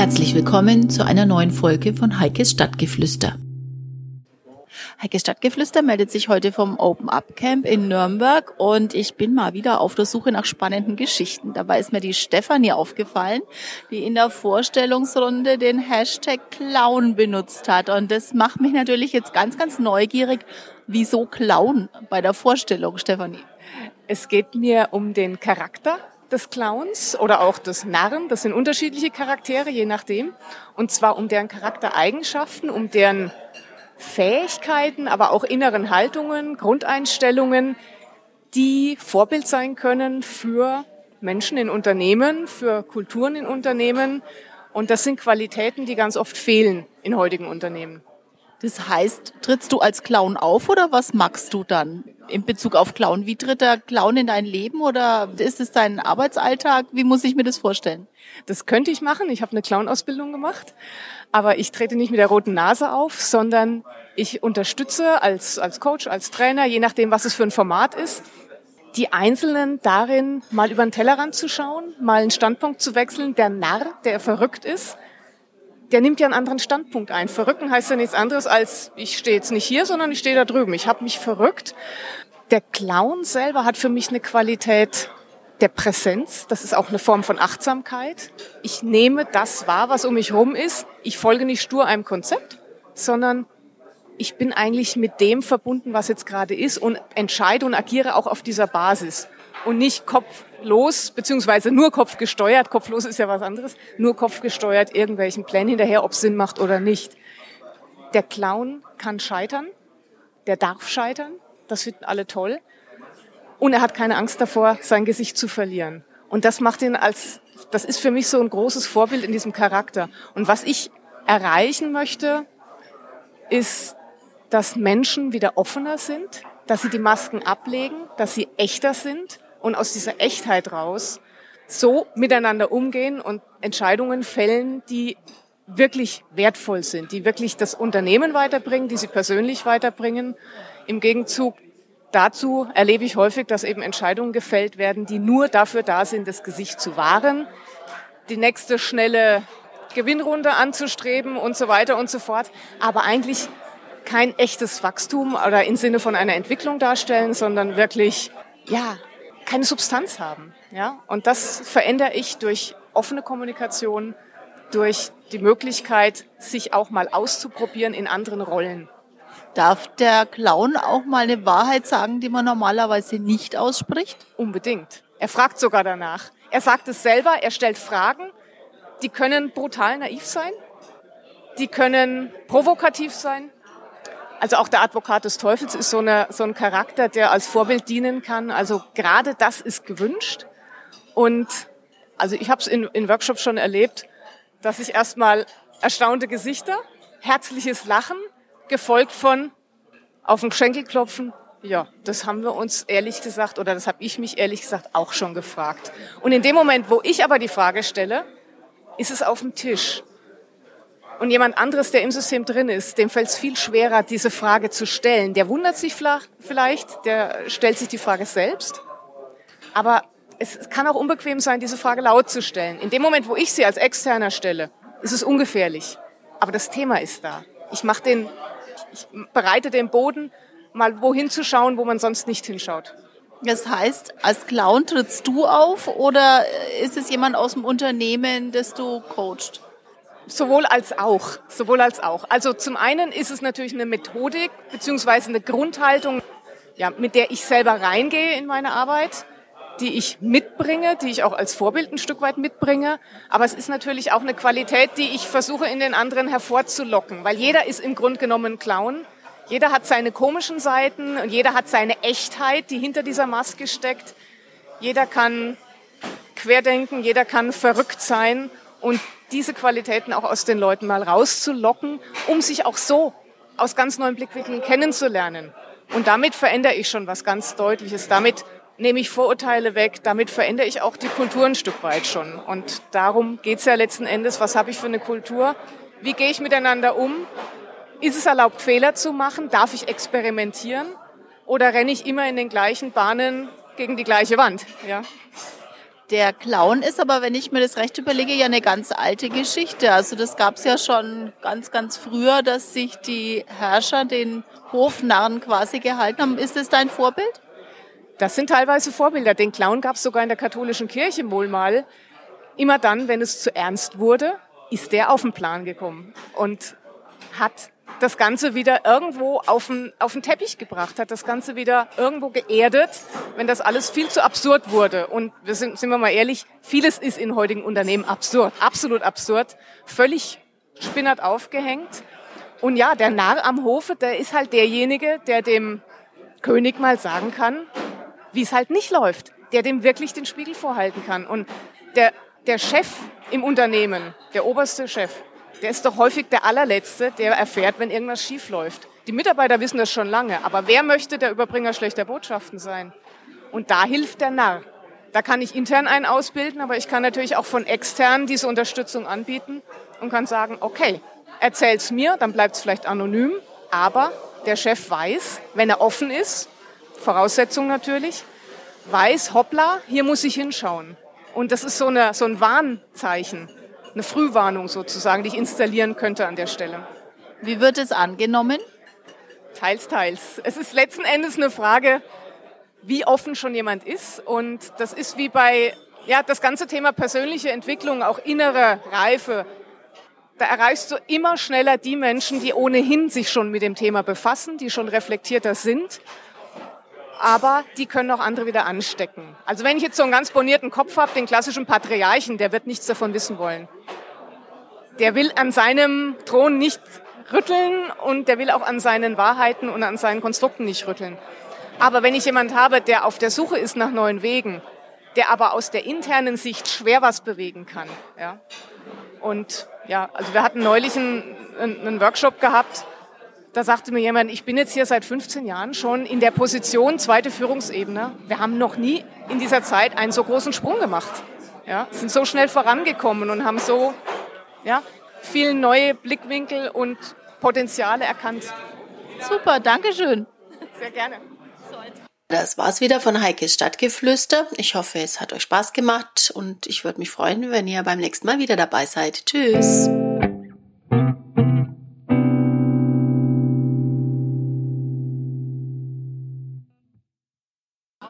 Herzlich willkommen zu einer neuen Folge von Heikes Stadtgeflüster. Heikes Stadtgeflüster meldet sich heute vom Open Up Camp in Nürnberg und ich bin mal wieder auf der Suche nach spannenden Geschichten. Dabei ist mir die Stefanie aufgefallen, die in der Vorstellungsrunde den Hashtag Clown benutzt hat. Und das macht mich natürlich jetzt ganz, ganz neugierig. Wieso Clown bei der Vorstellung, Stefanie? Es geht mir um den Charakter des Clowns oder auch des Narren. Das sind unterschiedliche Charaktere, je nachdem. Und zwar um deren Charaktereigenschaften, um deren Fähigkeiten, aber auch inneren Haltungen, Grundeinstellungen, die Vorbild sein können für Menschen in Unternehmen, für Kulturen in Unternehmen. Und das sind Qualitäten, die ganz oft fehlen in heutigen Unternehmen. Das heißt, trittst du als Clown auf oder was magst du dann in Bezug auf Clown? Wie tritt der Clown in dein Leben oder ist es dein Arbeitsalltag? Wie muss ich mir das vorstellen? Das könnte ich machen. Ich habe eine Clown-Ausbildung gemacht. Aber ich trete nicht mit der roten Nase auf, sondern ich unterstütze als, als Coach, als Trainer, je nachdem, was es für ein Format ist, die Einzelnen darin, mal über den Tellerrand zu schauen, mal einen Standpunkt zu wechseln. Der Narr, der verrückt ist, der nimmt ja einen anderen Standpunkt ein. Verrücken heißt ja nichts anderes als, ich stehe jetzt nicht hier, sondern ich stehe da drüben. Ich habe mich verrückt. Der Clown selber hat für mich eine Qualität, der Präsenz. Das ist auch eine Form von Achtsamkeit. Ich nehme das wahr, was um mich herum ist. Ich folge nicht stur einem Konzept, sondern ich bin eigentlich mit dem verbunden, was jetzt gerade ist und entscheide und agiere auch auf dieser Basis und nicht kopflos, beziehungsweise nur kopfgesteuert. Kopflos ist ja was anderes. Nur kopfgesteuert irgendwelchen Plänen hinterher, ob es Sinn macht oder nicht. Der Clown kann scheitern. Der darf scheitern. Das finden alle toll. Und er hat keine Angst davor, sein Gesicht zu verlieren. Und das macht ihn als, das ist für mich so ein großes Vorbild in diesem Charakter. Und was ich erreichen möchte, ist, dass Menschen wieder offener sind, dass sie die Masken ablegen, dass sie echter sind und aus dieser Echtheit raus so miteinander umgehen und Entscheidungen fällen, die wirklich wertvoll sind, die wirklich das Unternehmen weiterbringen, die sie persönlich weiterbringen. Im Gegenzug dazu erlebe ich häufig, dass eben Entscheidungen gefällt werden, die nur dafür da sind, das Gesicht zu wahren, die nächste schnelle Gewinnrunde anzustreben und so weiter und so fort, aber eigentlich kein echtes Wachstum oder im Sinne von einer Entwicklung darstellen, sondern wirklich, ja, keine Substanz haben. Ja? Und das verändere ich durch offene Kommunikation, durch die Möglichkeit, sich auch mal auszuprobieren in anderen Rollen. Darf der Clown auch mal eine Wahrheit sagen, die man normalerweise nicht ausspricht? Unbedingt. Er fragt sogar danach. Er sagt es selber, er stellt Fragen, die können brutal naiv sein, die können provokativ sein. Also auch der Advokat des Teufels ist so, eine, so ein Charakter, der als Vorbild dienen kann. Also gerade das ist gewünscht. Und also ich habe es in, in Workshops schon erlebt, dass ich erstmal erstaunte Gesichter, herzliches Lachen, gefolgt von auf den Schenkel klopfen. Ja, das haben wir uns ehrlich gesagt, oder das habe ich mich ehrlich gesagt auch schon gefragt. Und in dem Moment, wo ich aber die Frage stelle, ist es auf dem Tisch. Und jemand anderes, der im System drin ist, dem fällt es viel schwerer, diese Frage zu stellen. Der wundert sich vielleicht, der stellt sich die Frage selbst. Aber es kann auch unbequem sein, diese Frage laut zu stellen. In dem Moment, wo ich sie als Externer stelle, ist es ungefährlich. Aber das Thema ist da. Ich mache den ich bereite den Boden, mal wohin zu schauen, wo man sonst nicht hinschaut. Das heißt, als Clown trittst du auf oder ist es jemand aus dem Unternehmen, das du coachst? Sowohl als auch, sowohl als auch. Also zum einen ist es natürlich eine Methodik beziehungsweise eine Grundhaltung, ja, mit der ich selber reingehe in meine Arbeit die ich mitbringe, die ich auch als Vorbild ein Stück weit mitbringe. Aber es ist natürlich auch eine Qualität, die ich versuche in den anderen hervorzulocken, weil jeder ist im Grunde genommen Clown. Jeder hat seine komischen Seiten und jeder hat seine Echtheit, die hinter dieser Maske steckt. Jeder kann querdenken, jeder kann verrückt sein und diese Qualitäten auch aus den Leuten mal rauszulocken, um sich auch so aus ganz neuen Blickwinkeln kennenzulernen. Und damit verändere ich schon was ganz Deutliches. Damit nehme ich Vorurteile weg, damit verändere ich auch die Kultur ein Stück weit schon. Und darum geht's ja letzten Endes, was habe ich für eine Kultur, wie gehe ich miteinander um, ist es erlaubt, Fehler zu machen, darf ich experimentieren oder renne ich immer in den gleichen Bahnen gegen die gleiche Wand? Ja. Der Clown ist aber, wenn ich mir das recht überlege, ja eine ganz alte Geschichte. Also das gab es ja schon ganz, ganz früher, dass sich die Herrscher den Hofnarren quasi gehalten haben. Ist das dein Vorbild? Das sind teilweise Vorbilder. Den Clown gab es sogar in der katholischen Kirche wohl mal. Immer dann, wenn es zu ernst wurde, ist der auf den Plan gekommen und hat das Ganze wieder irgendwo auf den, auf den Teppich gebracht, hat das Ganze wieder irgendwo geerdet, wenn das alles viel zu absurd wurde. Und wir sind, sind wir mal ehrlich, vieles ist in heutigen Unternehmen absurd, absolut absurd, völlig spinnert aufgehängt. Und ja, der Narr am Hofe, der ist halt derjenige, der dem König mal sagen kann, wie es halt nicht läuft, der dem wirklich den Spiegel vorhalten kann. Und der, der Chef im Unternehmen, der oberste Chef, der ist doch häufig der allerletzte, der erfährt, wenn irgendwas schief läuft. Die Mitarbeiter wissen das schon lange, aber wer möchte der Überbringer schlechter Botschaften sein? Und da hilft der Narr. Da kann ich intern einen ausbilden, aber ich kann natürlich auch von extern diese Unterstützung anbieten und kann sagen, okay, erzähl's mir, dann bleibt's vielleicht anonym, aber der Chef weiß, wenn er offen ist, Voraussetzung natürlich, weiß, hoppla, hier muss ich hinschauen. Und das ist so, eine, so ein Warnzeichen, eine Frühwarnung sozusagen, die ich installieren könnte an der Stelle. Wie wird es angenommen? Teils, teils. Es ist letzten Endes eine Frage, wie offen schon jemand ist. Und das ist wie bei, ja, das ganze Thema persönliche Entwicklung, auch innere Reife. Da erreichst du immer schneller die Menschen, die ohnehin sich schon mit dem Thema befassen, die schon reflektierter sind aber die können auch andere wieder anstecken. Also wenn ich jetzt so einen ganz bonierten Kopf habe, den klassischen Patriarchen, der wird nichts davon wissen wollen. Der will an seinem Thron nicht rütteln und der will auch an seinen Wahrheiten und an seinen Konstrukten nicht rütteln. Aber wenn ich jemand habe, der auf der Suche ist nach neuen Wegen, der aber aus der internen Sicht schwer was bewegen kann, ja. Und ja, also wir hatten neulich einen, einen Workshop gehabt, da sagte mir jemand, ich bin jetzt hier seit 15 Jahren schon in der Position zweite Führungsebene. Wir haben noch nie in dieser Zeit einen so großen Sprung gemacht. Ja, sind so schnell vorangekommen und haben so ja, viele neue Blickwinkel und Potenziale erkannt. Super, danke schön. Sehr gerne. Das war's wieder von Heikes Stadtgeflüster. Ich hoffe, es hat euch Spaß gemacht und ich würde mich freuen, wenn ihr beim nächsten Mal wieder dabei seid. Tschüss.